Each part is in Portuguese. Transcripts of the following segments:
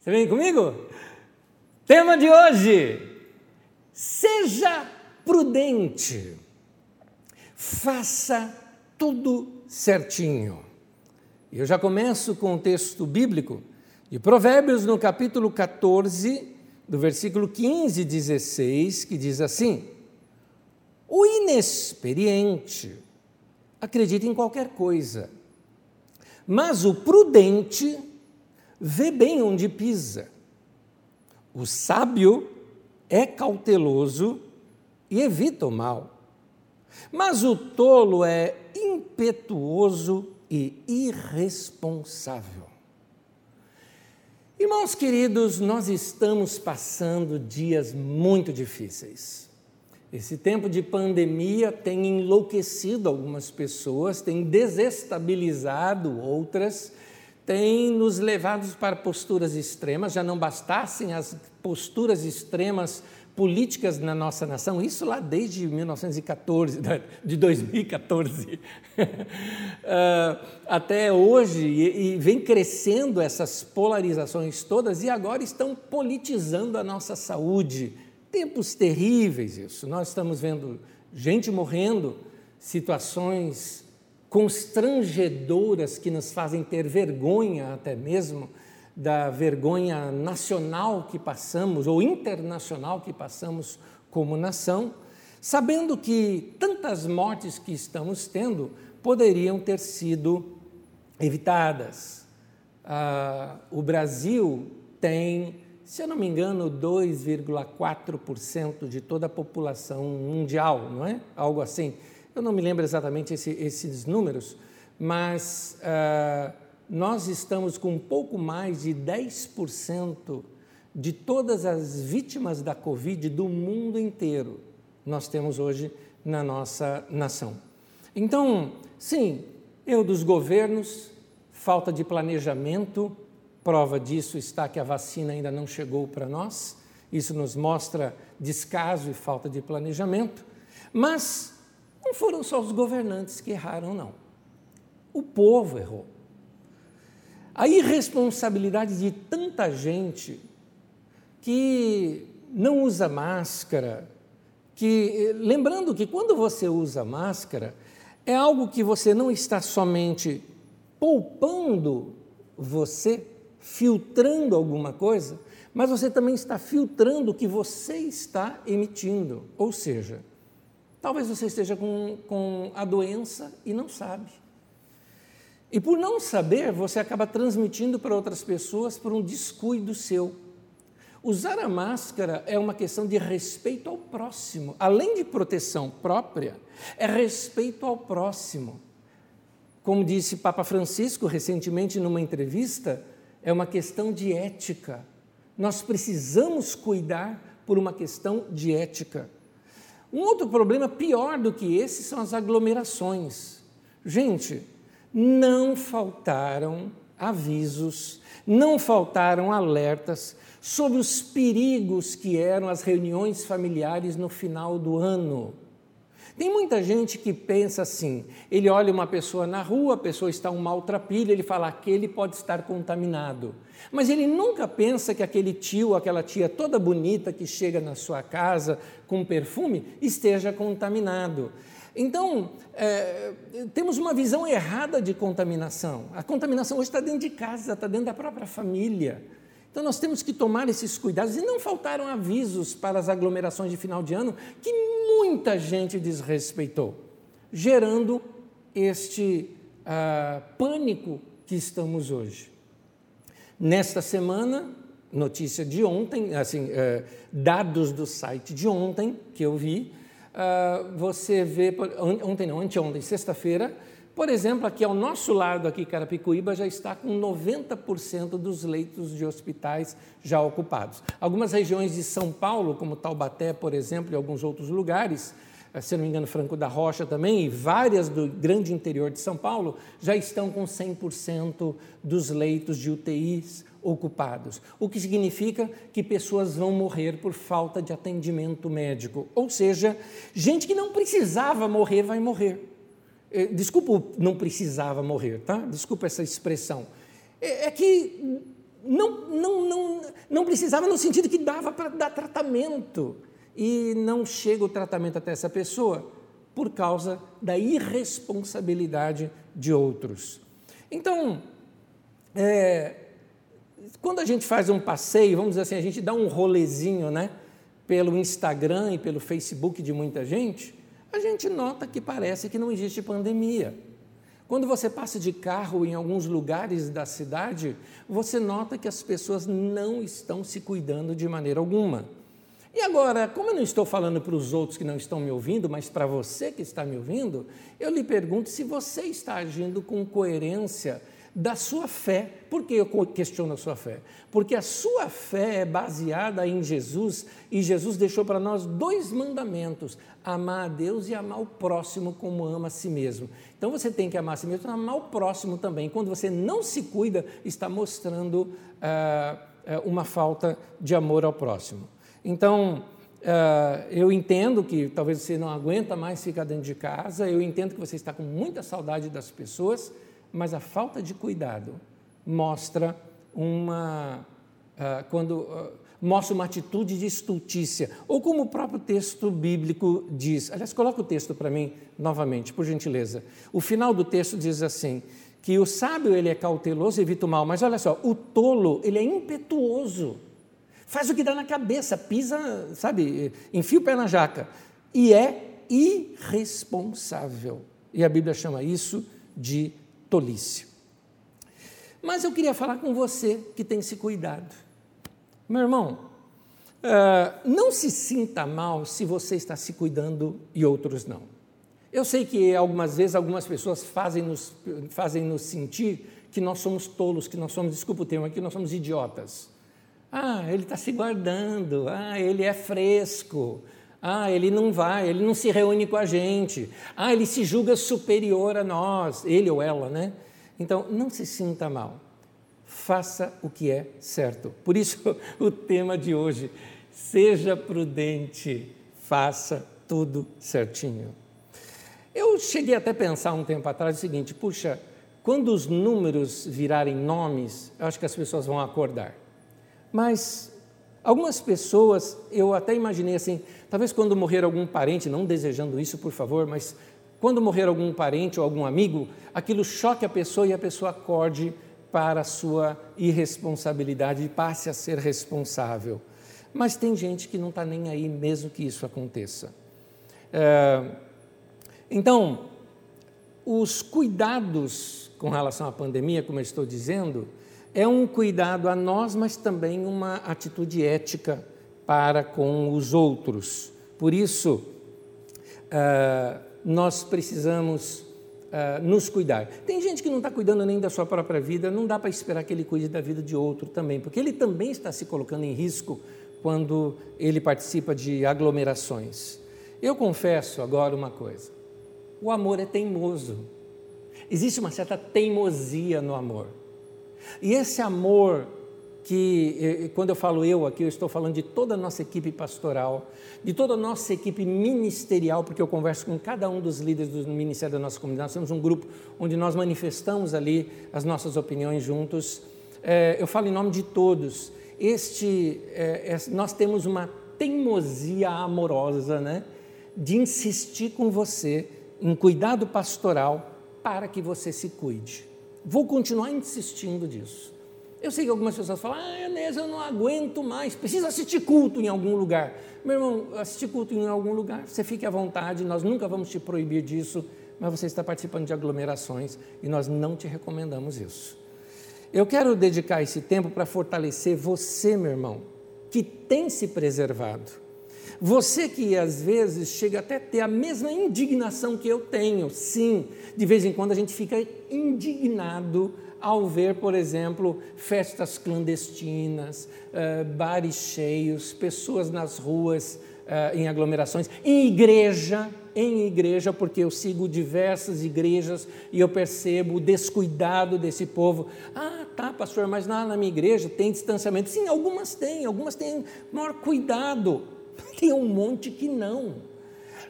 Você vem comigo? Tema de hoje: seja prudente, faça tudo certinho. Eu já começo com o texto bíblico de Provérbios, no capítulo 14, do versículo 15 e 16, que diz assim: O inexperiente acredita em qualquer coisa, mas o prudente vê bem onde pisa. O sábio é cauteloso e evita o mal. Mas o tolo é impetuoso e irresponsável. Irmãos queridos, nós estamos passando dias muito difíceis. Esse tempo de pandemia tem enlouquecido algumas pessoas, tem desestabilizado outras, tem nos levado para posturas extremas. Já não bastassem as posturas extremas políticas na nossa nação, isso lá desde 1914, de 2014 ah, até hoje, e vem crescendo essas polarizações todas, e agora estão politizando a nossa saúde. Tempos terríveis isso. Nós estamos vendo gente morrendo, situações constrangedoras que nos fazem ter vergonha até mesmo da vergonha nacional que passamos, ou internacional que passamos como nação, sabendo que tantas mortes que estamos tendo poderiam ter sido evitadas. Ah, o Brasil tem, se eu não me engano, 2,4% de toda a população mundial, não é? Algo assim. Eu não me lembro exatamente esse, esses números, mas. Ah, nós estamos com um pouco mais de 10% de todas as vítimas da Covid do mundo inteiro, nós temos hoje na nossa nação. Então, sim, erro dos governos, falta de planejamento, prova disso está que a vacina ainda não chegou para nós, isso nos mostra descaso e falta de planejamento, mas não foram só os governantes que erraram, não. O povo errou. A irresponsabilidade de tanta gente que não usa máscara, que lembrando que quando você usa máscara, é algo que você não está somente poupando você, filtrando alguma coisa, mas você também está filtrando o que você está emitindo. Ou seja, talvez você esteja com, com a doença e não sabe. E por não saber, você acaba transmitindo para outras pessoas por um descuido seu. Usar a máscara é uma questão de respeito ao próximo. Além de proteção própria, é respeito ao próximo. Como disse Papa Francisco recentemente numa entrevista, é uma questão de ética. Nós precisamos cuidar por uma questão de ética. Um outro problema pior do que esse são as aglomerações. Gente, não faltaram avisos, não faltaram alertas sobre os perigos que eram as reuniões familiares no final do ano. Tem muita gente que pensa assim: ele olha uma pessoa na rua, a pessoa está um maltrapilho, ele fala, aquele pode estar contaminado. Mas ele nunca pensa que aquele tio, aquela tia toda bonita que chega na sua casa com perfume esteja contaminado. Então, é, temos uma visão errada de contaminação. A contaminação hoje está dentro de casa, está dentro da própria família. Então, nós temos que tomar esses cuidados. E não faltaram avisos para as aglomerações de final de ano que muita gente desrespeitou, gerando este ah, pânico que estamos hoje. Nesta semana, notícia de ontem, assim, eh, dados do site de ontem que eu vi, uh, você vê, ontem não, anteontem, sexta-feira, por exemplo, aqui ao nosso lado, aqui Carapicuíba, já está com 90% dos leitos de hospitais já ocupados. Algumas regiões de São Paulo, como Taubaté, por exemplo, e alguns outros lugares, se não me engano, Franco da Rocha também, e várias do grande interior de São Paulo, já estão com 100% dos leitos de UTIs ocupados, o que significa que pessoas vão morrer por falta de atendimento médico. Ou seja, gente que não precisava morrer vai morrer. Eh, desculpa, não precisava morrer, tá? Desculpa essa expressão. É, é que não, não, não, Não precisava no sentido que dava para dar tratamento. E não chega o tratamento até essa pessoa por causa da irresponsabilidade de outros. Então, é, quando a gente faz um passeio, vamos dizer assim, a gente dá um rolezinho, né? Pelo Instagram e pelo Facebook de muita gente, a gente nota que parece que não existe pandemia. Quando você passa de carro em alguns lugares da cidade, você nota que as pessoas não estão se cuidando de maneira alguma. E agora, como eu não estou falando para os outros que não estão me ouvindo, mas para você que está me ouvindo, eu lhe pergunto se você está agindo com coerência da sua fé. Por que eu questiono a sua fé? Porque a sua fé é baseada em Jesus e Jesus deixou para nós dois mandamentos: amar a Deus e amar o próximo como ama a si mesmo. Então você tem que amar a si mesmo amar o próximo também. Quando você não se cuida, está mostrando ah, ah uma falta de amor ao próximo. Então, Uh, eu entendo que talvez você não aguenta mais ficar dentro de casa, eu entendo que você está com muita saudade das pessoas, mas a falta de cuidado mostra uma uh, quando uh, mostra uma atitude de estultícia, ou como o próprio texto bíblico diz. Aliás, coloca o texto para mim novamente, por gentileza. O final do texto diz assim: que o sábio ele é cauteloso e evita o mal, mas olha só, o tolo ele é impetuoso, faz o que dá na cabeça, pisa, sabe, enfia o pé na jaca e é irresponsável. E a Bíblia chama isso de tolice. Mas eu queria falar com você que tem se cuidado. Meu irmão, uh, não se sinta mal se você está se cuidando e outros não. Eu sei que algumas vezes algumas pessoas fazem nos, fazem nos sentir que nós somos tolos, que nós somos, desculpa o termo que nós somos idiotas. Ah, ele está se guardando, ah, ele é fresco, ah, ele não vai, ele não se reúne com a gente. Ah, ele se julga superior a nós, ele ou ela, né? Então, não se sinta mal. Faça o que é certo. Por isso, o tema de hoje: seja prudente, faça tudo certinho. Eu cheguei até a pensar um tempo atrás o seguinte: puxa, quando os números virarem nomes, eu acho que as pessoas vão acordar. Mas algumas pessoas, eu até imaginei assim, Talvez quando morrer algum parente, não desejando isso, por favor, mas quando morrer algum parente ou algum amigo, aquilo choque a pessoa e a pessoa acorde para a sua irresponsabilidade e passe a ser responsável. Mas tem gente que não está nem aí mesmo que isso aconteça. É, então, os cuidados com relação à pandemia, como eu estou dizendo, é um cuidado a nós, mas também uma atitude ética para com os outros. Por isso, uh, nós precisamos uh, nos cuidar. Tem gente que não está cuidando nem da sua própria vida, não dá para esperar que ele cuide da vida de outro também, porque ele também está se colocando em risco quando ele participa de aglomerações. Eu confesso agora uma coisa: o amor é teimoso. Existe uma certa teimosia no amor. E esse amor que quando eu falo eu aqui, eu estou falando de toda a nossa equipe pastoral, de toda a nossa equipe ministerial, porque eu converso com cada um dos líderes do ministério da nossa comunidade. Nós temos um grupo onde nós manifestamos ali as nossas opiniões juntos. É, eu falo em nome de todos. Este, é, é, nós temos uma teimosia amorosa, né, de insistir com você em cuidado pastoral para que você se cuide. Vou continuar insistindo disso. Eu sei que algumas pessoas falam, ah, Enéas, eu não aguento mais, precisa assistir culto em algum lugar. Meu irmão, assistir culto em algum lugar, você fique à vontade, nós nunca vamos te proibir disso, mas você está participando de aglomerações e nós não te recomendamos isso. Eu quero dedicar esse tempo para fortalecer você, meu irmão, que tem se preservado. Você que às vezes chega até ter a mesma indignação que eu tenho, sim, de vez em quando a gente fica indignado ao ver, por exemplo, festas clandestinas, uh, bares cheios, pessoas nas ruas uh, em aglomerações, em igreja, em igreja, porque eu sigo diversas igrejas e eu percebo o descuidado desse povo. Ah, tá, pastor, mas na, na minha igreja tem distanciamento. Sim, algumas têm, algumas têm maior cuidado, tem um monte que não.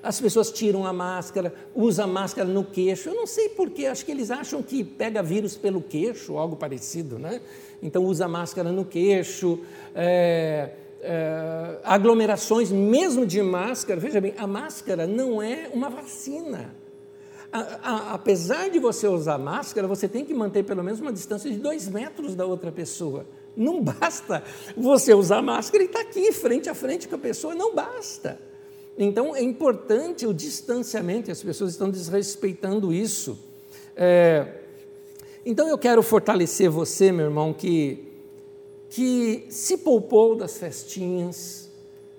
As pessoas tiram a máscara, usam a máscara no queixo. Eu não sei porquê, acho que eles acham que pega vírus pelo queixo, algo parecido, né? Então usa a máscara no queixo. É, é, aglomerações, mesmo de máscara. Veja bem, a máscara não é uma vacina. A, a, apesar de você usar máscara, você tem que manter pelo menos uma distância de dois metros da outra pessoa. Não basta você usar máscara e estar tá aqui, frente a frente com a pessoa, não basta. Então é importante o distanciamento, e as pessoas estão desrespeitando isso. É, então eu quero fortalecer você, meu irmão, que, que se poupou das festinhas,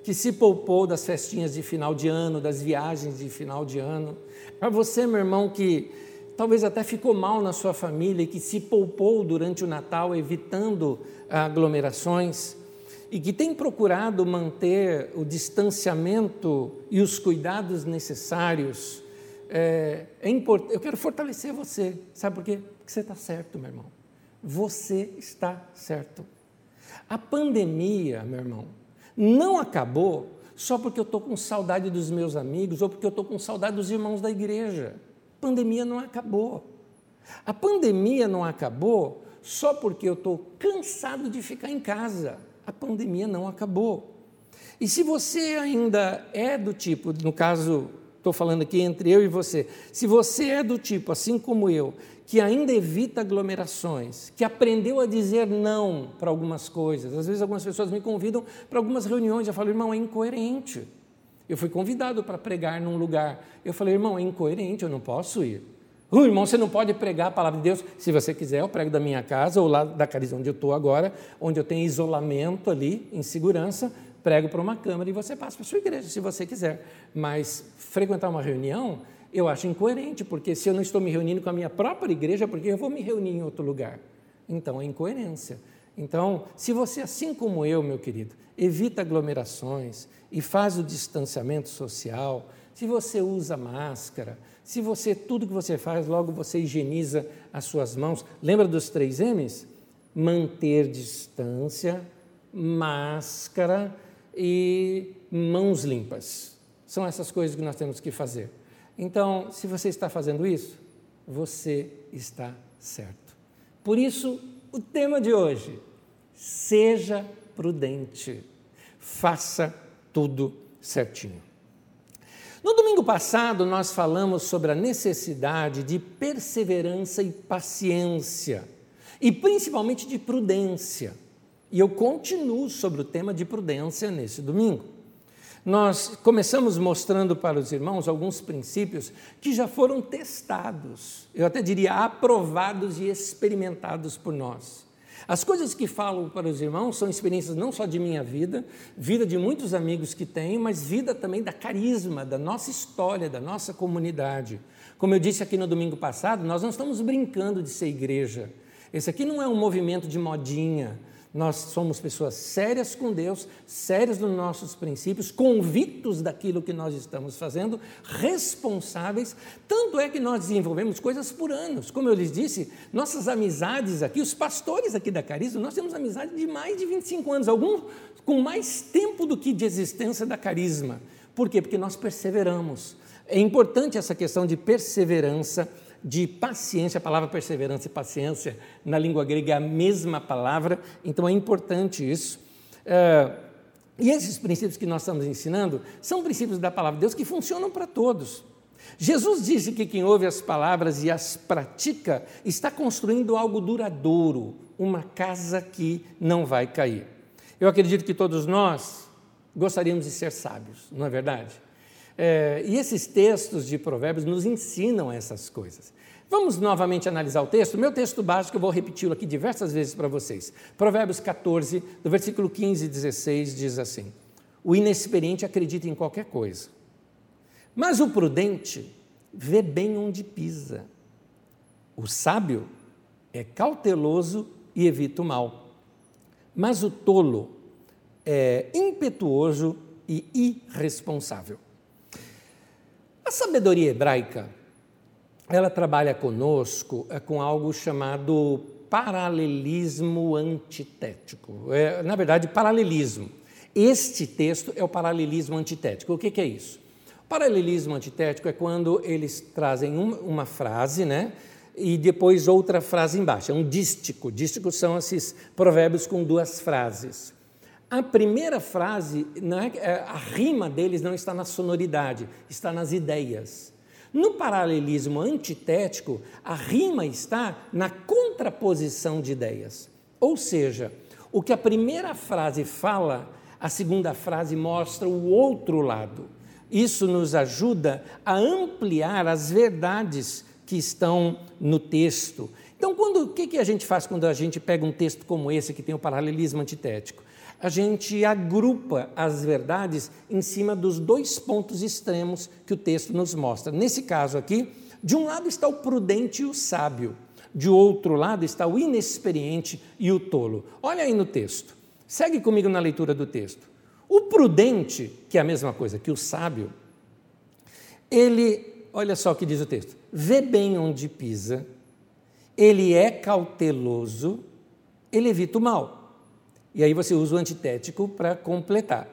que se poupou das festinhas de final de ano, das viagens de final de ano. Para você, meu irmão, que talvez até ficou mal na sua família e que se poupou durante o Natal, evitando aglomerações, e que tem procurado manter o distanciamento e os cuidados necessários, é, é importante. Eu quero fortalecer você, sabe por quê? Porque você está certo, meu irmão. Você está certo. A pandemia, meu irmão, não acabou só porque eu estou com saudade dos meus amigos ou porque eu estou com saudade dos irmãos da igreja. Pandemia não acabou. A pandemia não acabou só porque eu estou cansado de ficar em casa. A pandemia não acabou. E se você ainda é do tipo, no caso, estou falando aqui entre eu e você, se você é do tipo, assim como eu, que ainda evita aglomerações, que aprendeu a dizer não para algumas coisas. Às vezes algumas pessoas me convidam para algumas reuniões, eu falo, irmão, é incoerente. Eu fui convidado para pregar num lugar. Eu falei, irmão, é incoerente, eu não posso ir. Uh, irmão, você não pode pregar a palavra de Deus. Se você quiser, eu prego da minha casa ou lá da carisma onde eu estou agora, onde eu tenho isolamento ali, em segurança, prego para uma câmara e você passa para a sua igreja, se você quiser. Mas frequentar uma reunião, eu acho incoerente, porque se eu não estou me reunindo com a minha própria igreja, por que eu vou me reunir em outro lugar? Então é incoerência. Então, se você, assim como eu, meu querido, evita aglomerações e faz o distanciamento social, se você usa máscara, se você, tudo que você faz, logo você higieniza as suas mãos. Lembra dos três M's? Manter distância, máscara e mãos limpas. São essas coisas que nós temos que fazer. Então, se você está fazendo isso, você está certo. Por isso, o tema de hoje: seja prudente, faça tudo certinho. No domingo passado, nós falamos sobre a necessidade de perseverança e paciência, e principalmente de prudência. E eu continuo sobre o tema de prudência nesse domingo. Nós começamos mostrando para os irmãos alguns princípios que já foram testados, eu até diria aprovados e experimentados por nós. As coisas que falo para os irmãos são experiências não só de minha vida, vida de muitos amigos que tenho, mas vida também da carisma, da nossa história, da nossa comunidade. Como eu disse aqui no domingo passado, nós não estamos brincando de ser igreja. Esse aqui não é um movimento de modinha, nós somos pessoas sérias com Deus, sérias nos nossos princípios, convictos daquilo que nós estamos fazendo, responsáveis. Tanto é que nós desenvolvemos coisas por anos. Como eu lhes disse, nossas amizades aqui, os pastores aqui da Carisma, nós temos amizade de mais de 25 anos, alguns com mais tempo do que de existência da Carisma. Por quê? Porque nós perseveramos. É importante essa questão de perseverança de paciência, a palavra perseverança e paciência na língua grega é a mesma palavra, então é importante isso. É, e esses princípios que nós estamos ensinando são princípios da palavra de Deus que funcionam para todos. Jesus disse que quem ouve as palavras e as pratica está construindo algo duradouro, uma casa que não vai cair. Eu acredito que todos nós gostaríamos de ser sábios, não é verdade? É, e esses textos de Provérbios nos ensinam essas coisas. Vamos novamente analisar o texto. Meu texto básico, eu vou repeti-lo aqui diversas vezes para vocês. Provérbios 14, do versículo 15 e 16, diz assim: O inexperiente acredita em qualquer coisa, mas o prudente vê bem onde pisa. O sábio é cauteloso e evita o mal, mas o tolo é impetuoso e irresponsável. A sabedoria hebraica, ela trabalha conosco é, com algo chamado paralelismo antitético. É, na verdade, paralelismo. Este texto é o paralelismo antitético. O que, que é isso? Paralelismo antitético é quando eles trazem uma, frase, né? E depois outra frase embaixo. É um dístico. Dísticos são esses provérbios com duas frases. A primeira frase, é, é, a rima deles não está na sonoridade, está nas ideias. No paralelismo antitético, a rima está na contraposição de ideias. Ou seja, o que a primeira frase fala, a segunda frase mostra o outro lado. Isso nos ajuda a ampliar as verdades que estão no texto. Então, quando, o que, que a gente faz quando a gente pega um texto como esse, que tem o paralelismo antitético? A gente agrupa as verdades em cima dos dois pontos extremos que o texto nos mostra. Nesse caso aqui, de um lado está o prudente e o sábio, de outro lado está o inexperiente e o tolo. Olha aí no texto. Segue comigo na leitura do texto. O prudente, que é a mesma coisa que o sábio, ele, olha só o que diz o texto: vê bem onde pisa, ele é cauteloso, ele evita o mal. E aí você usa o antitético para completar.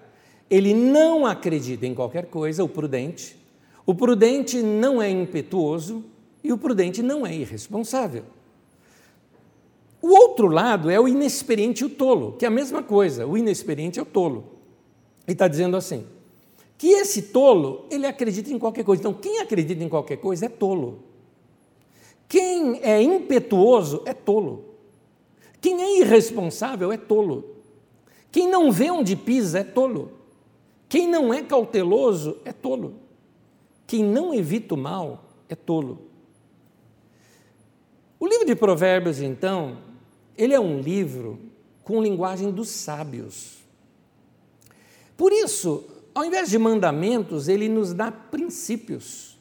Ele não acredita em qualquer coisa, o prudente. O prudente não é impetuoso e o prudente não é irresponsável. O outro lado é o inexperiente e o tolo, que é a mesma coisa. O inexperiente é o tolo. E está dizendo assim: que esse tolo, ele acredita em qualquer coisa. Então, quem acredita em qualquer coisa é tolo. Quem é impetuoso é tolo. Quem é irresponsável é tolo. Quem não vê onde pisa é tolo. Quem não é cauteloso é tolo. Quem não evita o mal é tolo. O livro de Provérbios, então, ele é um livro com linguagem dos sábios. Por isso, ao invés de mandamentos, ele nos dá princípios.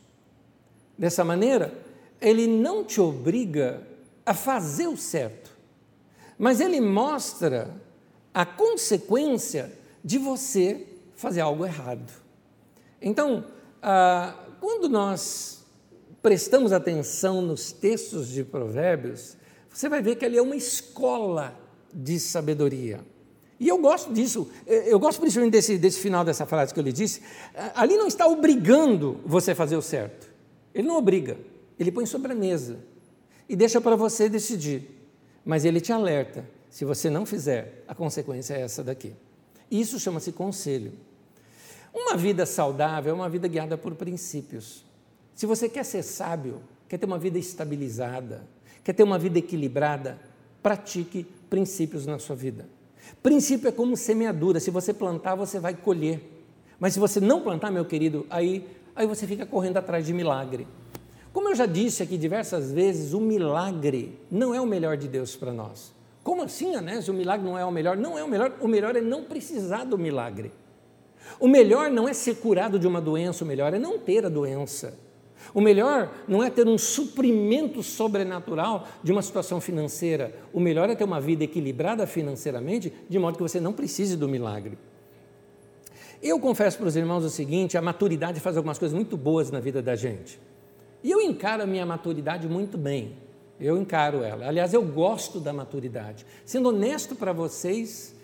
Dessa maneira, ele não te obriga a fazer o certo, mas ele mostra a consequência de você fazer algo errado. Então, ah, quando nós prestamos atenção nos textos de Provérbios, você vai ver que ele é uma escola de sabedoria. E eu gosto disso, eh, eu gosto principalmente desse, desse final dessa frase que eu lhe disse. Eh, ali não está obrigando você a fazer o certo. Ele não obriga, ele põe sobre a mesa e deixa para você decidir. Mas ele te alerta: se você não fizer, a consequência é essa daqui. Isso chama-se conselho. Uma vida saudável é uma vida guiada por princípios. Se você quer ser sábio, quer ter uma vida estabilizada, quer ter uma vida equilibrada, pratique princípios na sua vida. Princípio é como semeadura, se você plantar, você vai colher. Mas se você não plantar, meu querido, aí, aí você fica correndo atrás de milagre. Como eu já disse aqui diversas vezes, o milagre não é o melhor de Deus para nós. Como assim, Anésio? O milagre não é o melhor? Não é o melhor. O melhor é não precisar do milagre. O melhor não é ser curado de uma doença, o melhor é não ter a doença. O melhor não é ter um suprimento sobrenatural de uma situação financeira. O melhor é ter uma vida equilibrada financeiramente, de modo que você não precise do milagre. Eu confesso para os irmãos o seguinte: a maturidade faz algumas coisas muito boas na vida da gente. E eu encaro a minha maturidade muito bem. Eu encaro ela. Aliás, eu gosto da maturidade. Sendo honesto para vocês,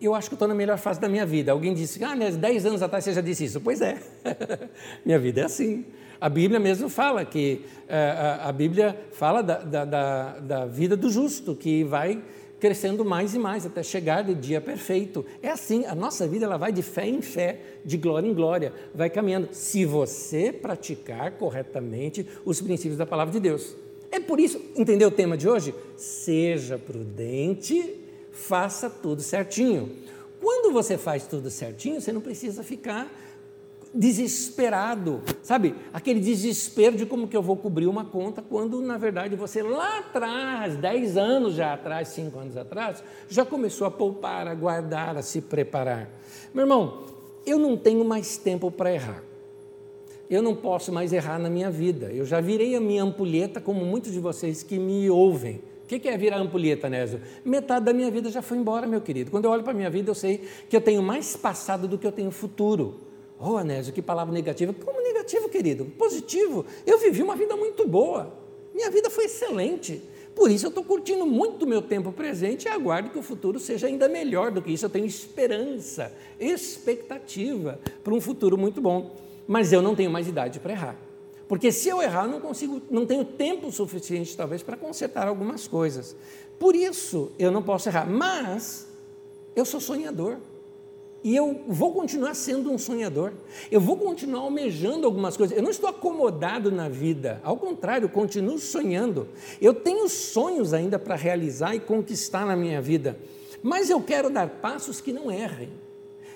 eu acho que estou na melhor fase da minha vida. Alguém disse, ah, 10 anos atrás você já disse isso. Pois é, minha vida é assim. A Bíblia mesmo fala que a, eh, a, a Bíblia fala da, da, da, da vida do justo, que vai crescendo mais e mais até chegar de dia perfeito. É assim, a nossa vida ela vai de fé em fé, de glória em glória, vai caminhando, se você praticar corretamente os princípios da palavra de Deus. É por isso, entendeu o tema de hoje? Seja prudente, faça tudo certinho. Quando você faz tudo certinho, você não precisa ficar desesperado, sabe? Aquele desespero de como que eu vou cobrir uma conta, quando na verdade você lá atrás, 10 anos já atrás, 5 anos atrás, já começou a poupar, a guardar, a se preparar. Meu irmão, eu não tenho mais tempo para errar. Eu não posso mais errar na minha vida. Eu já virei a minha ampulheta, como muitos de vocês que me ouvem. O que é virar ampulheta, Nésio? Metade da minha vida já foi embora, meu querido. Quando eu olho para a minha vida, eu sei que eu tenho mais passado do que eu tenho futuro. Oh, Anésio, que palavra negativa. Como negativo, querido? Positivo. Eu vivi uma vida muito boa. Minha vida foi excelente. Por isso eu estou curtindo muito o meu tempo presente e aguardo que o futuro seja ainda melhor do que isso. Eu tenho esperança, expectativa para um futuro muito bom. mas eu não tenho mais idade para errar. Porque se eu errar, eu não consigo, não tenho tempo suficiente, talvez, para consertar algumas coisas. Por isso, eu não posso errar. Mas eu sou sonhador. E eu vou continuar sendo um sonhador. Eu vou continuar almejando algumas coisas. Eu não estou acomodado na vida. Ao contrário, continuo sonhando. Eu tenho sonhos ainda para realizar e conquistar na minha vida. Mas eu quero dar passos que não errem.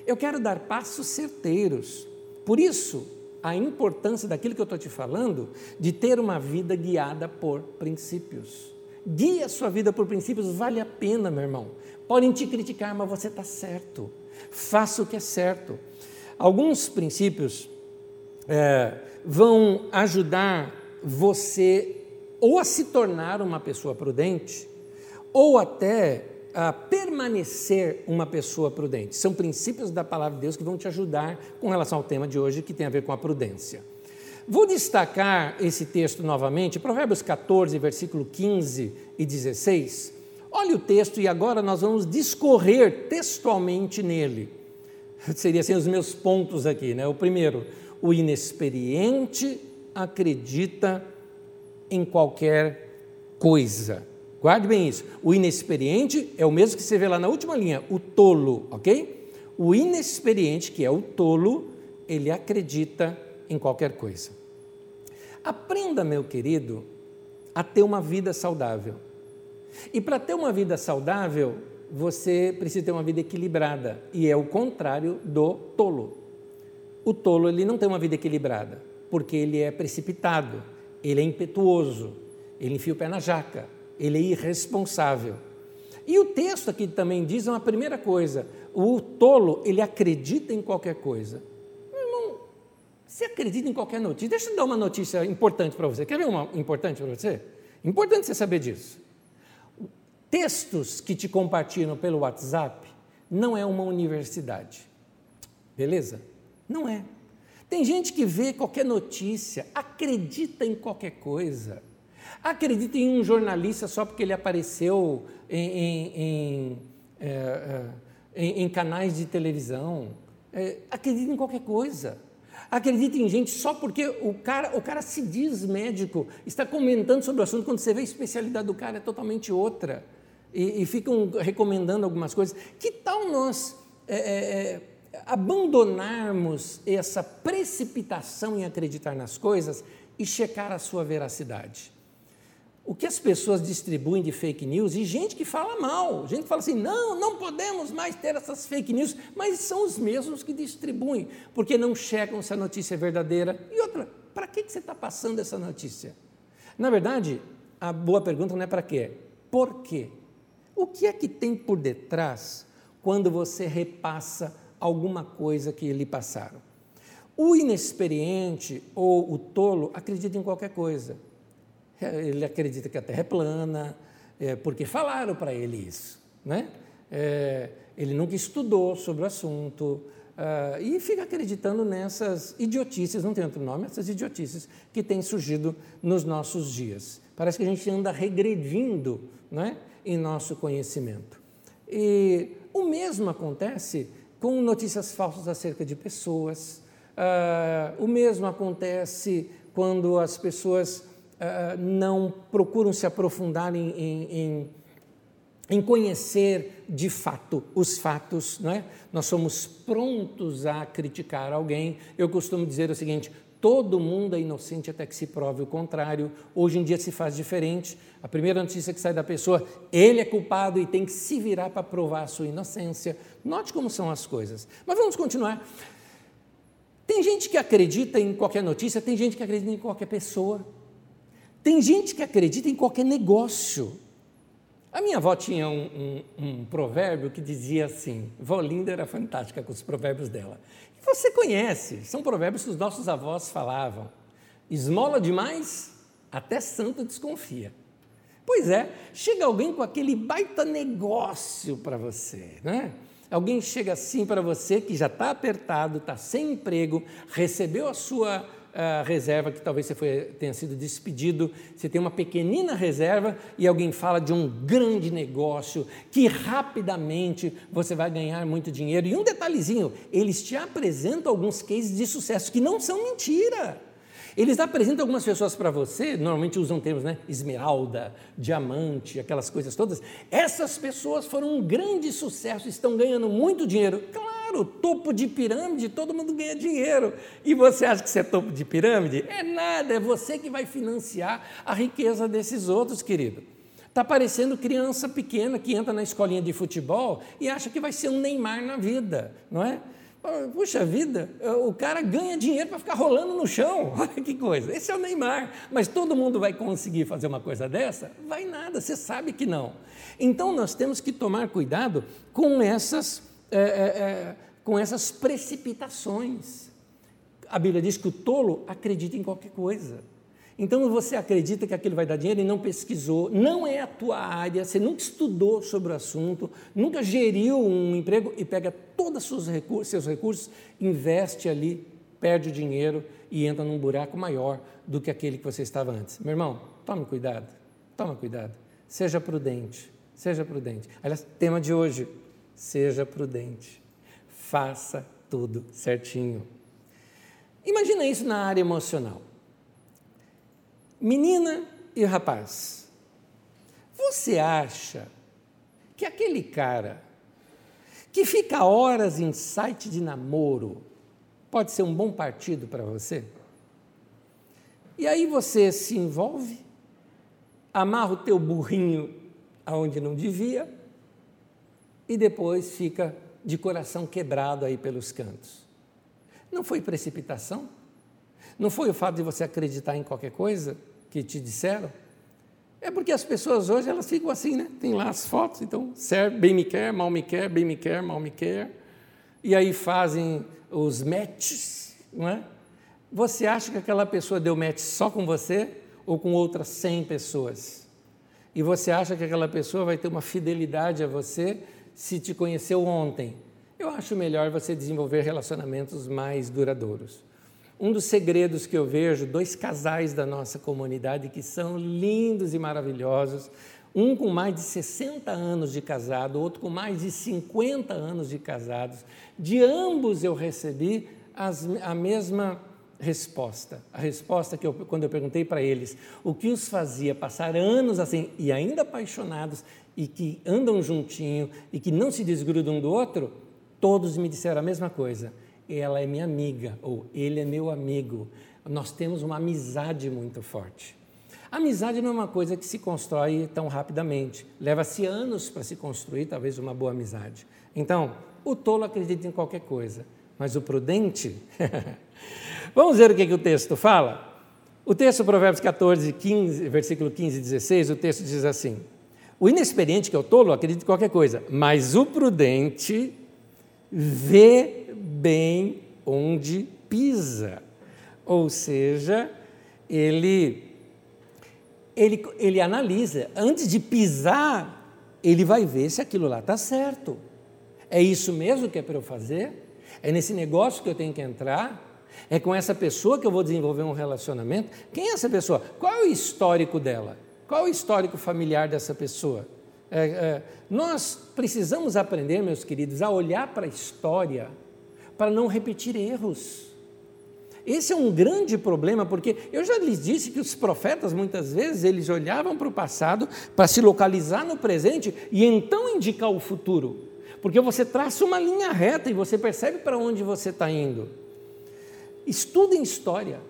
Eu quero dar passos certeiros. Por isso, a importância daquilo que eu estou te falando, de ter uma vida guiada por princípios. Guie a sua vida por princípios, vale a pena, meu irmão. Podem te criticar, mas você está certo. Faça o que é certo. Alguns princípios é, vão ajudar você ou a se tornar uma pessoa prudente, ou até a permanecer uma pessoa prudente. São princípios da palavra de Deus que vão te ajudar com relação ao tema de hoje, que tem a ver com a prudência. Vou destacar esse texto novamente, Provérbios 14, versículo 15 e 16. Olhe o texto e agora nós vamos discorrer textualmente nele. Seria assim os meus pontos aqui, né? O primeiro, o inexperiente acredita em qualquer coisa. Guarde bem isso. O inexperiente é o mesmo que você vê lá na última linha, o tolo, ok? O inexperiente, que é o tolo, ele acredita em qualquer coisa. Aprenda, meu querido, a ter uma vida saudável. E para ter uma vida saudável, você precisa ter uma vida equilibrada, e é o contrário do tolo. O tolo ele não tem uma vida equilibrada, porque ele é precipitado, ele é impetuoso, ele enfia o pé na jaca, ele é irresponsável. E o texto aqui também diz uma primeira coisa: o tolo, ele acredita em qualquer coisa. Meu irmão, você acredita em qualquer notícia? Deixa eu dar uma notícia importante para você. Quer ver uma importante para você? Importante você saber disso. Textos que te compartilham pelo WhatsApp não é uma universidade. Beleza? Não é. Tem gente que vê qualquer notícia, acredita em qualquer coisa. Acredita em um jornalista só porque ele apareceu em, em, em, é, é, em canais de televisão. É, acredita em qualquer coisa. Acredita em gente só porque o cara, o cara se diz médico, está comentando sobre o assunto, quando você vê a especialidade do cara é totalmente outra. E, e ficam recomendando algumas coisas. Que tal nós é, é, é abandonarmos essa precipitação em acreditar nas coisas e checar a sua veracidade? o que as pessoas distribuem de fake news e gente que fala mal, gente que fala assim, não, não podemos mais ter essas fake news, mas são os mesmos que distribuem, porque não checam se a notícia é verdadeira. E outra, para que você está passando essa notícia? Na verdade, a boa pergunta não é para quê, por quê? O que é que tem por detrás quando você repassa alguma coisa que lhe passaram? O inexperiente ou o tolo acredita em qualquer coisa. Ele acredita que a Terra é plana, é, porque falaram para ele isso. Né? É, ele nunca estudou sobre o assunto uh, e fica acreditando nessas idiotices, não tem outro nome, essas idiotices que têm surgido nos nossos dias. Parece que a gente anda regredindo né, em nosso conhecimento. E o mesmo acontece com notícias falsas acerca de pessoas, uh, o mesmo acontece quando as pessoas uh, não procuram se aprofundar em, em, em, conhecer de fato os fatos, não é? Nós somos prontos a criticar alguém. Eu costumo dizer o seguinte: todo mundo é inocente até que se prove o contrário. Hoje em dia se faz diferente. A primeira notícia que sai da pessoa, ele é culpado e tem que se virar para provar a sua inocência. Note como são as coisas. Mas vamos continuar. Tem gente que acredita em qualquer notícia, tem gente que acredita em qualquer pessoa. Tem gente que acredita em qualquer negócio. A minha avó tinha um, um, um provérbio que dizia assim: vó Linda era fantástica com os provérbios dela. Você conhece, são provérbios que os nossos avós falavam. Esmola demais, até santo desconfia. Pois é, chega alguém com aquele baita negócio para você, né? Alguém chega assim para você que já está apertado, está sem emprego, recebeu a sua reserva que talvez você foi, tenha sido despedido, você tem uma pequenina reserva e alguém fala de um grande negócio que rapidamente você vai ganhar muito dinheiro. E um detalhezinho, eles te apresentam alguns cases de sucesso que não são mentira. Eles apresentam algumas pessoas para você, normalmente usam termos, né? Esmeralda, diamante, aquelas coisas todas. Essas pessoas foram um grande sucesso, estão ganhando muito dinheiro. Claro, topo de pirâmide, todo mundo ganha dinheiro. E você acha que você é topo de pirâmide? É nada, é você que vai financiar a riqueza desses outros, querido. Está parecendo criança pequena que entra na escolinha de futebol e acha que vai ser um Neymar na vida, não é? Puxa vida, o cara ganha dinheiro para ficar rolando no chão. Olha que coisa. Esse é o Neymar. Mas todo mundo vai conseguir fazer uma coisa dessa? Vai nada, você sabe que não. Então nós temos que tomar cuidado com essas, é, é, é, com essas precipitações. A Bíblia diz que o tolo acredita em qualquer coisa. Então você acredita que aquilo vai dar dinheiro e não pesquisou, não é a tua área, você nunca estudou sobre o assunto, nunca geriu um emprego e pega todos os recursos, seus recursos, investe ali, perde o dinheiro e entra num buraco maior do que aquele que você estava antes. Meu irmão, tome cuidado, tome cuidado, seja prudente, seja prudente. Aliás, tema de hoje, seja prudente, faça tudo certinho. Imagina isso na área emocional. Menina e rapaz, você acha que aquele cara que fica horas em site de namoro pode ser um bom partido para você? E aí você se envolve, amarra o teu burrinho aonde não devia e depois fica de coração quebrado aí pelos cantos. Não foi precipitação? Não foi o fato de você acreditar em qualquer coisa que te disseram? É porque as pessoas hoje elas ficam assim, né? Tem lá as fotos, então, bem me quer, mal me quer, bem me quer, mal me quer. E aí fazem os matches, não é? Você acha que aquela pessoa deu match só com você ou com outras 100 pessoas? E você acha que aquela pessoa vai ter uma fidelidade a você se te conheceu ontem? Eu acho melhor você desenvolver relacionamentos mais duradouros. Um dos segredos que eu vejo, dois casais da nossa comunidade que são lindos e maravilhosos, um com mais de 60 anos de casado, outro com mais de 50 anos de casados. De ambos eu recebi as, a mesma resposta. A resposta que eu, quando eu perguntei para eles o que os fazia passar anos assim e ainda apaixonados e que andam juntinho e que não se desgrudam um do outro, todos me disseram a mesma coisa ela é minha amiga ou ele é meu amigo. Nós temos uma amizade muito forte. Amizade não é uma coisa que se constrói tão rapidamente. Leva-se anos para se construir, talvez, uma boa amizade. Então, o tolo acredita em qualquer coisa, mas o prudente. Vamos ver o que, que o texto fala? O texto, Provérbios 14, 15, versículo 15 e 16, o texto diz assim: O inexperiente, que é o tolo, acredita em qualquer coisa, mas o prudente vê bem onde pisa. Ou seja, ele, ele, ele analisa, antes de pisar, ele vai ver se aquilo lá está certo. É isso mesmo que é para eu fazer? É nesse negócio que eu tenho que entrar? É com essa pessoa que eu vou desenvolver um relacionamento? Quem é essa pessoa? Qual é o histórico dela? Qual o histórico familiar dessa pessoa? É, é, nós precisamos aprender, meus queridos, a olhar para a história para não repetir erros. Esse é um grande problema, porque eu já lhes disse que os profetas, muitas vezes, eles olhavam para o passado para se localizar no presente e então indicar o futuro. Porque você traça uma linha reta e você percebe para onde você está indo. Estudem história.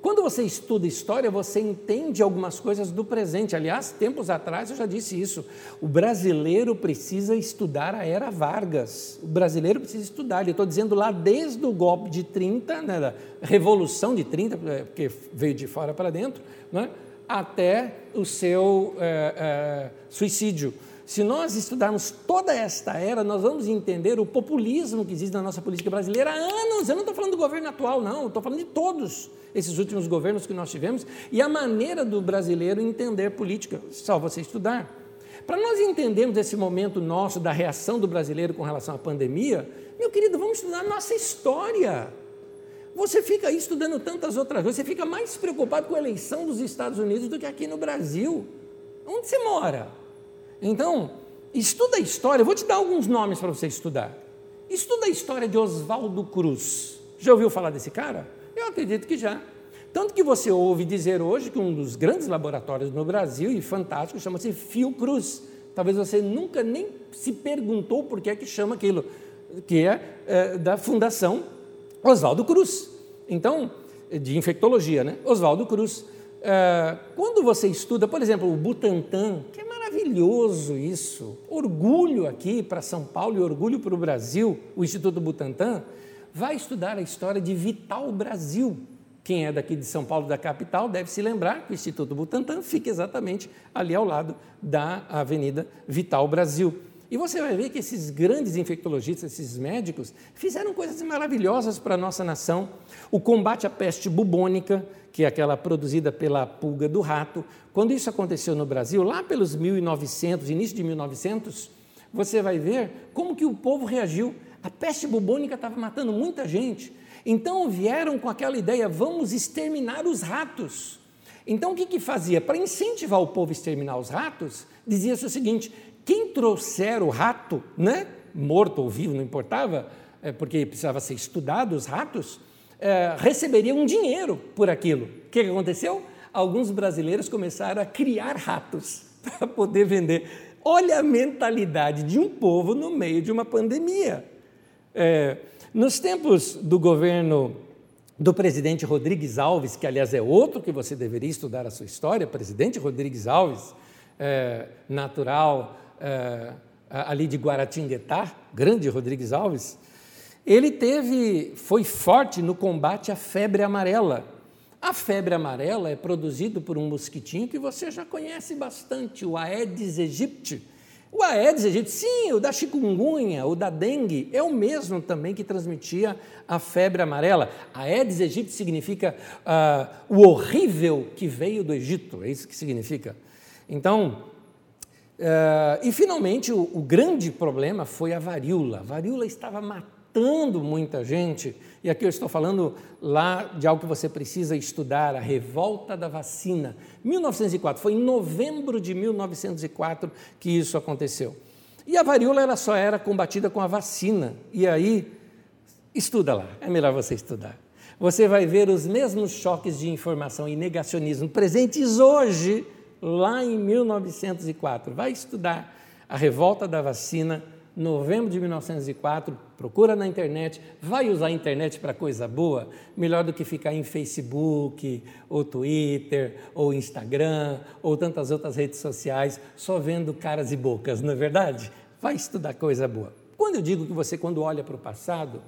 Quando você estuda história, você entende algumas coisas do presente. Aliás, tempos atrás eu já disse isso. O brasileiro precisa estudar a era Vargas. O brasileiro precisa estudar. Eu estou dizendo lá desde o golpe de 30, né, da Revolução de 30, é, porque veio de fora para dentro, né, até o seu é, é, suicídio. Se nós estudarmos toda esta era, nós vamos entender o populismo que existe na nossa política brasileira há anos. Eu não estou falando do governo atual, não, estou falando de todos esses últimos governos que nós tivemos e a maneira do brasileiro entender política. Só você estudar. Para nós entendermos esse momento nosso da reação do brasileiro com relação à pandemia, meu querido, vamos estudar nossa história. você fica aí estudando tantas outras coisas, você fica mais preocupado com a eleição dos Estados Unidos do que aqui no Brasil. Onde você mora? Então, estuda a história, vou te dar alguns nomes para você estudar. Estuda a história de Oswaldo Cruz. Já ouviu falar desse cara? Eu acredito que já. Tanto que você ouve dizer hoje que um dos grandes laboratórios no Brasil, e fantástico, chama-se Fiocruz. Talvez você nunca nem se perguntou por que é que chama aquilo, que é, é da Fundação Oswaldo Cruz. Então, de infectologia, né? Oswaldo Cruz. É, quando você estuda, por exemplo, o Butantan, que é maravilhoso isso, orgulho aqui para São Paulo e orgulho para o Brasil, o Instituto Butantan, vai estudar a história de Vital Brasil. Quem é daqui de São Paulo, da capital, deve se lembrar que o Instituto Butantan fica exatamente ali ao lado da Avenida Vital Brasil. E você vai ver que esses grandes infectologistas, esses médicos, fizeram coisas maravilhosas para a nossa nação. O combate à peste bubônica, que é aquela produzida pela pulga do rato, quando isso aconteceu no Brasil, lá pelos 1900, início de 1900, você vai ver como que o povo reagiu. A peste bubônica estava matando muita gente. Então vieram com aquela ideia: vamos exterminar os ratos. Então o que, que fazia? Para incentivar o povo a exterminar os ratos, dizia-se o seguinte: quem trouxer o rato, né, morto ou vivo, não importava, é, porque precisava ser estudado os ratos, é, receberia um dinheiro por aquilo. O que aconteceu? Alguns brasileiros começaram a criar ratos para poder vender. Olha a mentalidade de um povo no meio de uma pandemia. É, nos tempos do governo do presidente Rodrigues Alves, que aliás é outro que você deveria estudar a sua história, presidente Rodrigues Alves, é, natural é, ali de Guaratinguetá, grande Rodrigues Alves, ele teve, foi forte no combate à febre amarela. A febre amarela é produzida por um mosquitinho que você já conhece bastante, o Aedes aegypti. O Aedes aegypti, sim, o da chikungunya, o da dengue, é o mesmo também que transmitia a febre amarela. Aedes aegypti significa uh, o horrível que veio do Egito, é isso que significa. Então, Uh, e finalmente o, o, grande problema foi a varíola. A varíola estava matando muita gente, e aqui eu estou falando lá de algo que você precisa estudar, a revolta da vacina. 1904, foi em novembro de 1904 que isso aconteceu. E a varíola ela só era combatida com a vacina. E aí, estuda lá, é melhor você estudar. Você vai ver os mesmos choques de informação e negacionismo presentes hoje lá em 1904. Vai estudar a revolta da vacina, novembro de 1904, procura na internet, vai usar a internet para coisa boa, melhor do que ficar em Facebook, ou Twitter, ou Instagram, ou tantas outras redes sociais, só vendo caras e bocas, não é verdade? Vai estudar coisa boa. Quando eu digo que você, quando olha para o passado,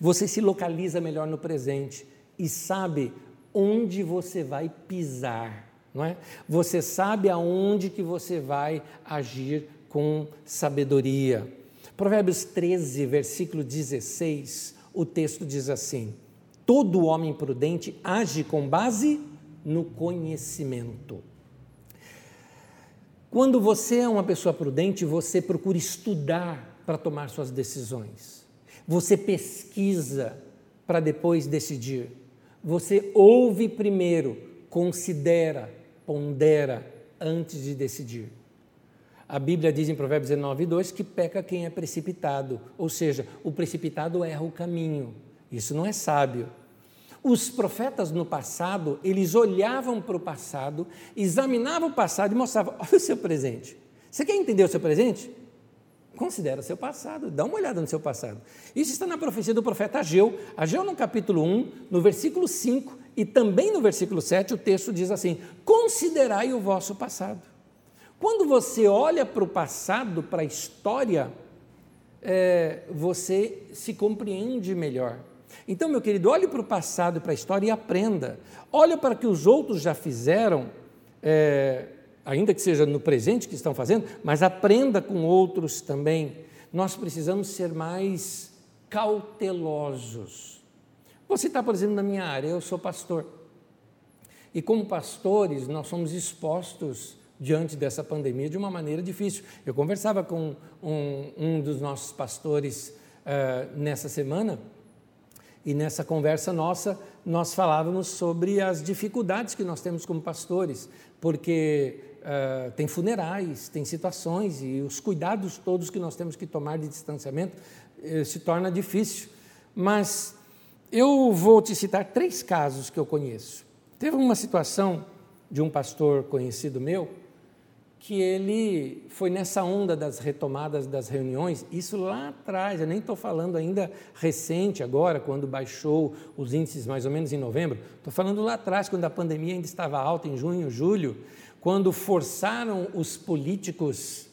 você se localiza melhor no presente e sabe onde você vai pisar não é? Você sabe aonde que você vai agir com sabedoria. Provérbios 13, versículo 16, o texto diz assim: Todo homem prudente age com base no conhecimento. Quando você é uma pessoa prudente, você procura estudar para tomar suas decisões. Você pesquisa para depois decidir. Você ouve primeiro, considera, pondera antes de decidir. A Bíblia diz em Provérbios 19, 2 que peca quem é precipitado, ou seja, o precipitado erra o caminho. Isso não é sábio. Os profetas no passado, eles olhavam para o passado, examinavam o passado e mostravam: olha o seu presente. Você quer entender o seu presente? Considera o seu passado, dá uma olhada no seu passado. Isso está na profecia do profeta Ageu. Ageu, no capítulo 1, no versículo 5, e também no versículo 7 o texto diz assim: considerai o vosso passado. Quando você olha para o passado, para a história, é, você se compreende melhor. Então, meu querido, olhe para o passado para a história e aprenda. Olha para o que os outros já fizeram, é, ainda que seja no presente que estão fazendo, mas aprenda com outros também. Nós precisamos ser mais cautelosos Vou citar, por exemplo, na minha área, eu sou pastor. E como pastores, nós somos expostos diante dessa pandemia de uma maneira difícil. Eu conversava com um, um dos nossos pastores uh, nessa semana E nessa conversa nossa, nós falávamos sobre as dificuldades que nós temos como pastores, porque uh, tem funerais, tem situações e os cuidados todos que nós temos que tomar de distanciamento uh, se torna difícil. Mas eu vou te citar três casos que eu conheço. Teve uma situação de um pastor conhecido meu que ele foi nessa onda das retomadas das reuniões, isso lá atrás, eu nem estou falando ainda recente, agora, quando baixou os índices mais ou menos em novembro, estou falando lá atrás, quando a pandemia ainda estava alta, em junho, julho, quando forçaram os políticos,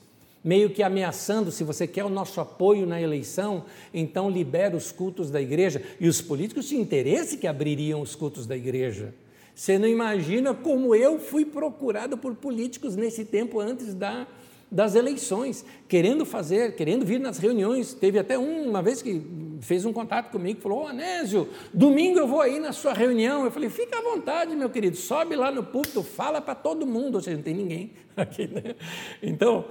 meio que ameaçando: se você quer o nosso apoio na eleição, então libera os cultos da igreja. E os políticos tinham interesse que abririam os cultos da igreja. Você não imagina como eu fui procurado por políticos nesse tempo antes da, das eleições, querendo fazer, querendo vir nas reuniões. Teve até um, uma vez que fez um contato comigo, falou: Ô Anésio, domingo eu vou aí na sua reunião. Eu falei: fica à vontade, meu querido, sobe lá no púlpito, fala para todo mundo. Ou seja, não tem ninguém aqui, né? Então,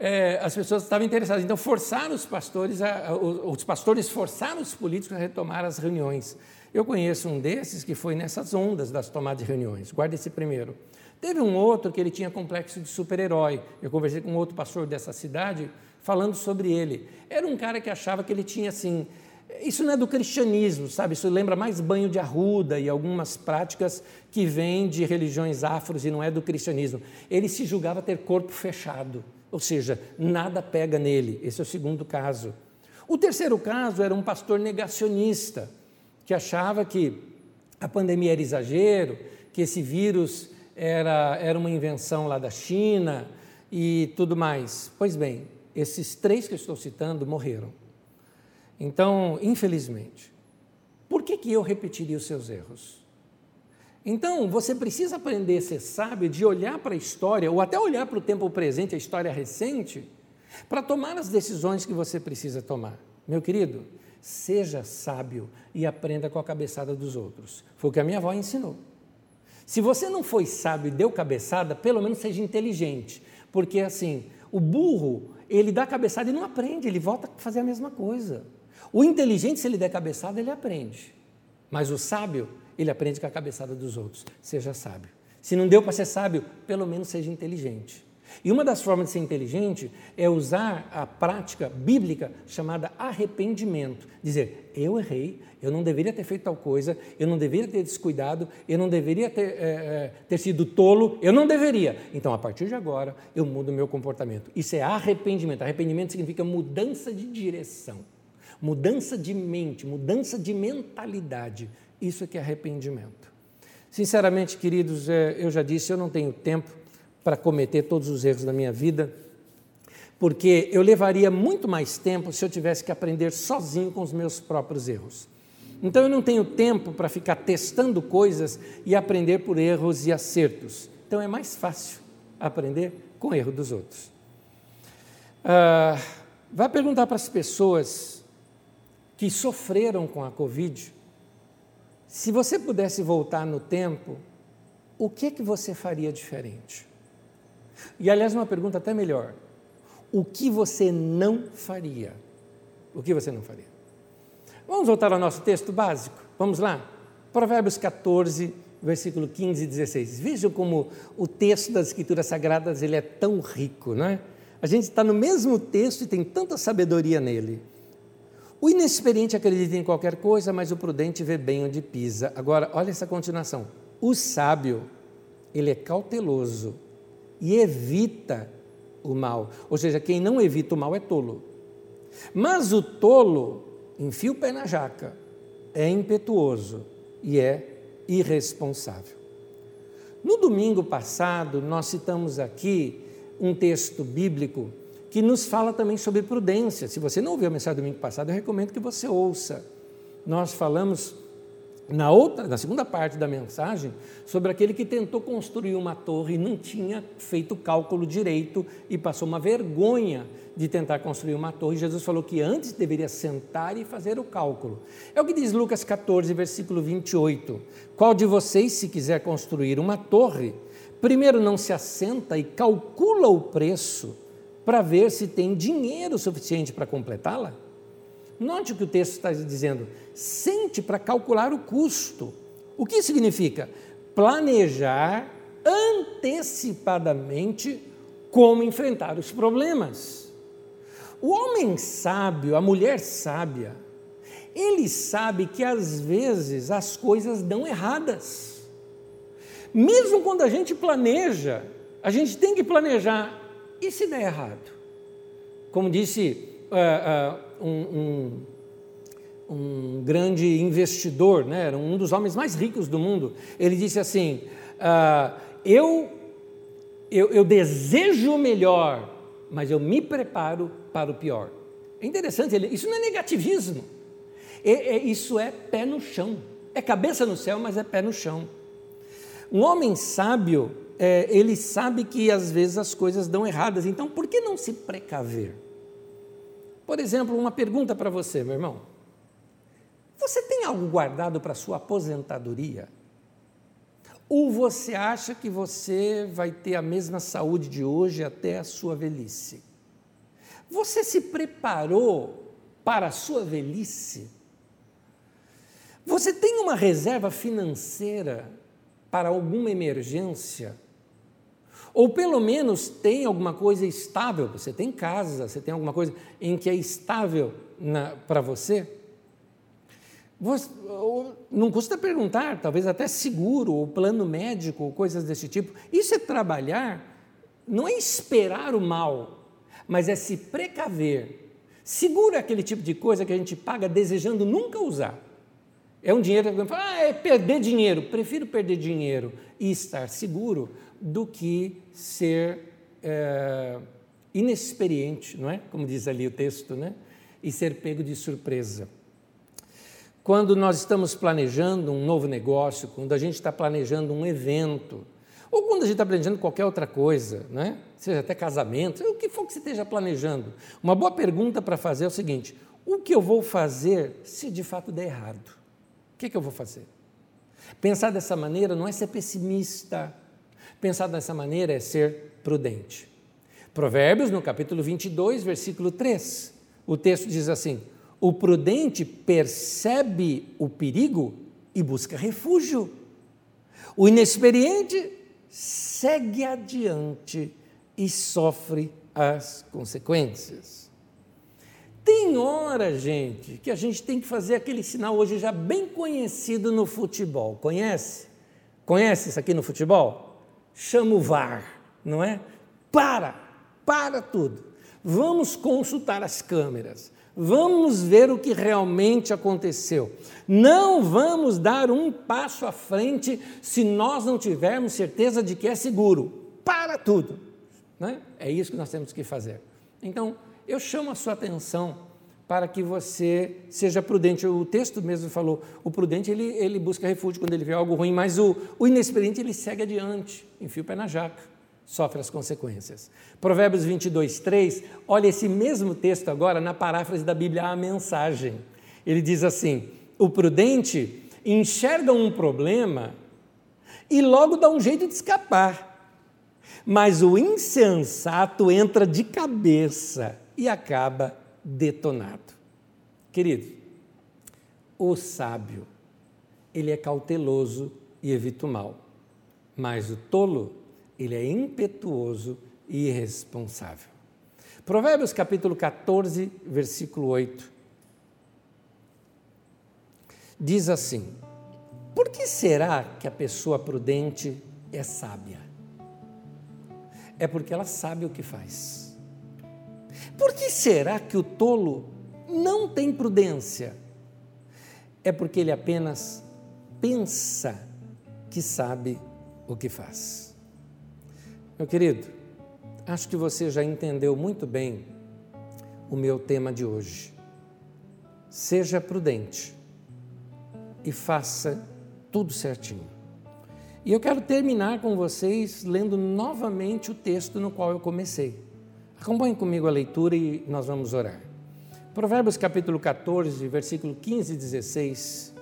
é, as pessoas estavam interessadas. Então, forçaram os pastores, a, os pastores forçaram os políticos a retomar as reuniões. Eu conheço um desses que foi nessas ondas das tomadas de reuniões. Guarda esse primeiro. Teve um outro que ele tinha complexo de super-herói. Eu conversei com um outro pastor dessa cidade falando sobre ele. Era um cara que achava que ele tinha assim. Isso não é do cristianismo, sabe? Isso lembra mais banho de arruda e algumas práticas que vêm de religiões afros e não é do cristianismo. Ele se julgava ter corpo fechado, ou seja, nada pega nele. Esse é o segundo caso. O terceiro caso era um pastor negacionista que achava que a pandemia era exagero, que esse vírus era, era uma invenção lá da China e tudo mais. Pois bem, esses três que eu estou citando morreram. Então, infelizmente, por que, que eu repetiria os seus erros? Então, você precisa aprender a ser sábio de olhar para a história, ou até olhar para o tempo presente, a história recente, para tomar as decisões que você precisa tomar. Meu querido, Seja sábio e aprenda com a cabeçada dos outros. Foi o que a minha avó ensinou. Se você não foi sábio e deu cabeçada, pelo menos seja inteligente. Porque assim, o burro, ele dá cabeçada e não aprende, ele volta a fazer a mesma coisa. O inteligente, se ele der cabeçada, ele aprende. Mas o sábio, ele aprende com a cabeçada dos outros. Seja sábio. Se não deu para ser sábio, pelo menos seja inteligente. E uma das formas de ser inteligente é usar a prática bíblica chamada arrependimento. Dizer, eu errei, eu não deveria ter feito tal coisa, eu não deveria ter descuidado, eu não deveria ter, é, ter sido tolo, eu não deveria. Então, a partir de agora, eu mudo o meu comportamento. Isso é arrependimento. Arrependimento significa mudança de direção, mudança de mente, mudança de mentalidade. Isso é que é arrependimento. Sinceramente, queridos, é, eu já disse, eu não tenho tempo para cometer todos os erros da minha vida, porque eu levaria muito mais tempo se eu tivesse que aprender sozinho com os meus próprios erros. Então eu não tenho tempo para ficar testando coisas e aprender por erros e acertos. Então é mais fácil aprender com o erro dos outros. Ah, vai perguntar para as pessoas que sofreram com a Covid, se você pudesse voltar no tempo, o que que você faria diferente? E aliás, uma pergunta até melhor: o que você não faria? O que você não faria? Vamos voltar ao nosso texto básico? Vamos lá? Provérbios 14, versículo 15 e 16. Vejam como o texto das Escrituras Sagradas ele é tão rico, não é? A gente está no mesmo texto e tem tanta sabedoria nele. O inexperiente acredita em qualquer coisa, mas o prudente vê bem onde pisa. Agora, olha essa continuação. O sábio, ele é cauteloso e evita o mal. Ou seja, quem não evita o mal é tolo. Mas o tolo enfia o pé na jaca, é impetuoso e é irresponsável. No domingo passado, nós citamos aqui um texto bíblico que nos fala também sobre prudência. Se você não ouviu a mensagem do domingo passado, eu recomendo que você ouça. Nós falamos na outra, na segunda parte da mensagem, sobre aquele que tentou construir uma torre e não tinha feito o cálculo direito e passou uma vergonha de tentar construir uma torre. Jesus falou que antes deveria sentar e fazer o cálculo. É o que diz Lucas 14, versículo 28. Qual de vocês, se quiser construir uma torre, primeiro não se assenta e calcula o preço para ver se tem dinheiro suficiente para completá-la? Note o que o texto está dizendo: sente para calcular o custo. O que significa? Planejar antecipadamente como enfrentar os problemas. O homem sábio, a mulher sábia, ele sabe que às vezes as coisas dão erradas. Mesmo quando a gente planeja, a gente tem que planejar. E se der errado? Como disse uh, uh, um, um, um, grande investidor, né, era um dos homens mais ricos do mundo, ele disse assim: uh, eu, eu, eu desejo o melhor, mas eu me preparo para o pior. É interessante, ele, isso não é negativismo, é, é, isso é pé no chão. É cabeça no céu, mas é pé no chão. Um homem sábio, é, ele sabe que às vezes as coisas dão erradas, então por que não se precaver? Por exemplo, uma pergunta para você, meu irmão. Você tem algo guardado para sua aposentadoria? Ou você acha que você vai ter a mesma saúde de hoje até a sua velhice? Você se preparou para a sua velhice? Você tem uma reserva financeira para alguma emergência? Ou pelo menos tem alguma coisa estável? Você tem casa, você tem alguma coisa em que é estável para você? você? Não custa perguntar, talvez até seguro, ou plano médico, ou coisas desse tipo. Isso é trabalhar, não é esperar o mal, mas é se precaver. Seguro é aquele tipo de coisa que a gente paga desejando nunca usar. É um dinheiro que fala, ah, é perder dinheiro. Prefiro perder dinheiro e estar seguro do que ser é, inexperiente, não é? Como diz ali o texto, né? E ser pego de surpresa. Quando nós estamos planejando um novo negócio, quando a gente está planejando um evento, ou quando a gente está planejando qualquer outra coisa, né? seja até casamento, o que for que você esteja planejando, uma boa pergunta para fazer é o seguinte: o que eu vou fazer se de fato der errado? O que, que eu vou fazer? Pensar dessa maneira não é ser pessimista, pensar dessa maneira é ser prudente. Provérbios, no capítulo 22, versículo 3, o texto diz assim: o prudente percebe o perigo e busca refúgio. O inexperiente segue adiante e sofre as consequências. Tem hora, gente, que a gente tem que fazer aquele sinal hoje já bem conhecido no futebol. Conhece? Conhece isso aqui no futebol? Chama o VAR, não é? Para, para tudo. Vamos consultar as câmeras. Vamos ver o que realmente aconteceu. Não vamos dar um passo à frente se nós não tivermos certeza de que é seguro. Para tudo. Né? É isso que nós temos que fazer. Então, eu chamo a sua atenção para que você seja prudente. O texto mesmo falou, o prudente ele, ele busca refúgio quando ele vê algo ruim, mas o, o inexperiente ele segue adiante, enfia o pé na jaca sofre as consequências. Provérbios 22, 3, olha esse mesmo texto agora na paráfrase da Bíblia, a mensagem. Ele diz assim: o prudente enxerga um problema e logo dá um jeito de escapar, mas o insensato entra de cabeça e acaba detonado. Querido, o sábio, ele é cauteloso e evita o mal, mas o tolo ele é impetuoso e irresponsável. Provérbios capítulo 14, versículo 8. Diz assim: Por que será que a pessoa prudente é sábia? É porque ela sabe o que faz. Por que será que o tolo não tem prudência? É porque ele apenas pensa que sabe o que faz. Meu querido, acho que você já entendeu muito bem o meu tema de hoje. Seja prudente e faça tudo certinho. E eu quero terminar com vocês lendo novamente o texto no qual eu comecei. Acompanhe comigo a leitura e nós vamos orar. Provérbios capítulo 14, versículo 15 e 16.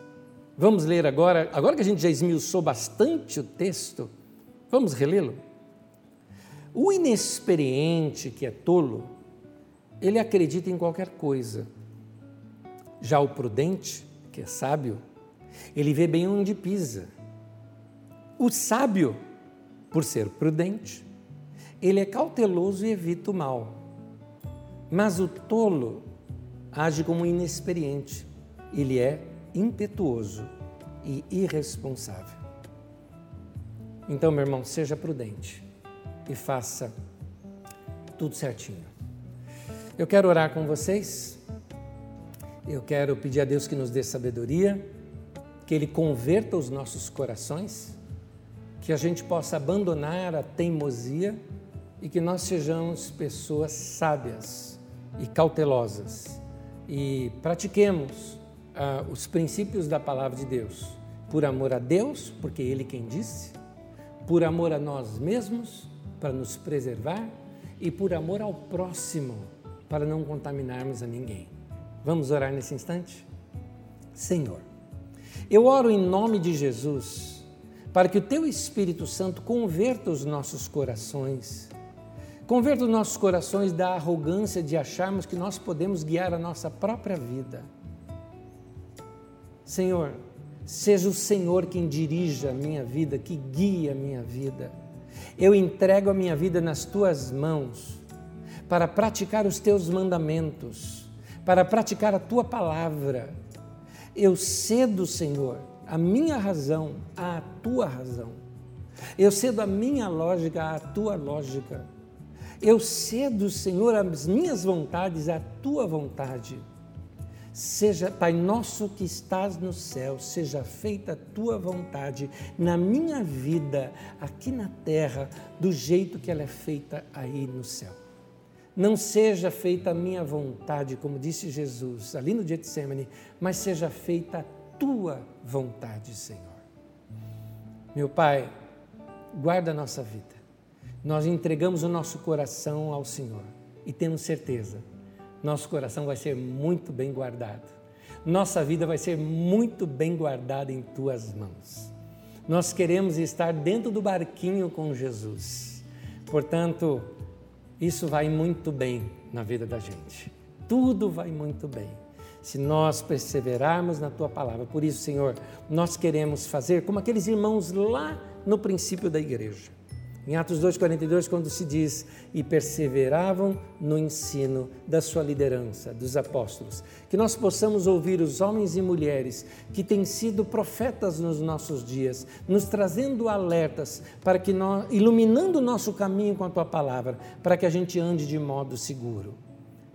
Vamos ler agora, agora que a gente já esmiuçou bastante o texto, vamos relê-lo? O inexperiente, que é tolo, ele acredita em qualquer coisa. Já o prudente, que é sábio, ele vê bem onde pisa. O sábio, por ser prudente, ele é cauteloso e evita o mal. Mas o tolo age como inexperiente, ele é impetuoso e irresponsável. Então, meu irmão, seja prudente e faça tudo certinho. Eu quero orar com vocês. Eu quero pedir a Deus que nos dê sabedoria, que Ele converta os nossos corações, que a gente possa abandonar a teimosia e que nós sejamos pessoas sábias e cautelosas e pratiquemos ah, os princípios da palavra de Deus, por amor a Deus, porque Ele quem disse, por amor a nós mesmos, para nos preservar, e por amor ao próximo, para não contaminarmos a ninguém. Vamos orar nesse instante? Senhor, eu oro em nome de Jesus, para que o Teu Espírito Santo converta os nossos corações, converta os nossos corações da arrogância de acharmos que nós podemos guiar a nossa própria vida Senhor, seja o Senhor quem dirija a minha vida, que guie a minha vida. Eu entrego a minha vida nas tuas mãos para praticar os teus mandamentos, para praticar a tua palavra. Eu cedo, Senhor, a minha razão à tua razão. Eu cedo a minha lógica à tua lógica. Eu cedo, Senhor, as minhas vontades à tua vontade. Seja, Pai nosso que estás no céu, seja feita a tua vontade na minha vida, aqui na terra, do jeito que ela é feita aí no céu. Não seja feita a minha vontade, como disse Jesus ali no Getsemane, mas seja feita a tua vontade, Senhor. Meu Pai, guarda a nossa vida. Nós entregamos o nosso coração ao Senhor e temos certeza nosso coração vai ser muito bem guardado. Nossa vida vai ser muito bem guardada em tuas mãos. Nós queremos estar dentro do barquinho com Jesus. Portanto, isso vai muito bem na vida da gente. Tudo vai muito bem se nós perseverarmos na tua palavra. Por isso, Senhor, nós queremos fazer como aqueles irmãos lá no princípio da igreja. Em Atos 2,42, quando se diz, e perseveravam no ensino da sua liderança, dos apóstolos, que nós possamos ouvir os homens e mulheres que têm sido profetas nos nossos dias, nos trazendo alertas para que nós, iluminando o nosso caminho com a tua palavra, para que a gente ande de modo seguro.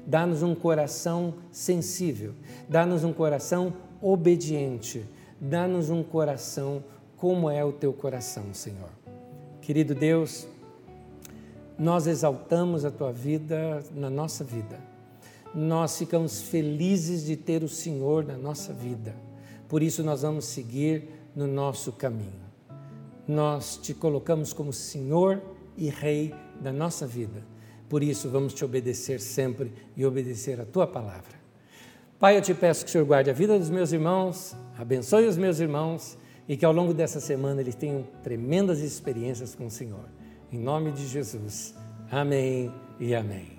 Dá-nos um coração sensível, dá-nos um coração obediente, dá-nos um coração como é o teu coração, Senhor. Querido Deus, nós exaltamos a tua vida na nossa vida. Nós ficamos felizes de ter o Senhor na nossa vida. Por isso nós vamos seguir no nosso caminho. Nós te colocamos como Senhor e Rei da nossa vida. Por isso vamos te obedecer sempre e obedecer a tua palavra. Pai, eu te peço que o Senhor guarde a vida dos meus irmãos, abençoe os meus irmãos e que ao longo dessa semana eles tenham tremendas experiências com o Senhor. Em nome de Jesus. Amém e amém.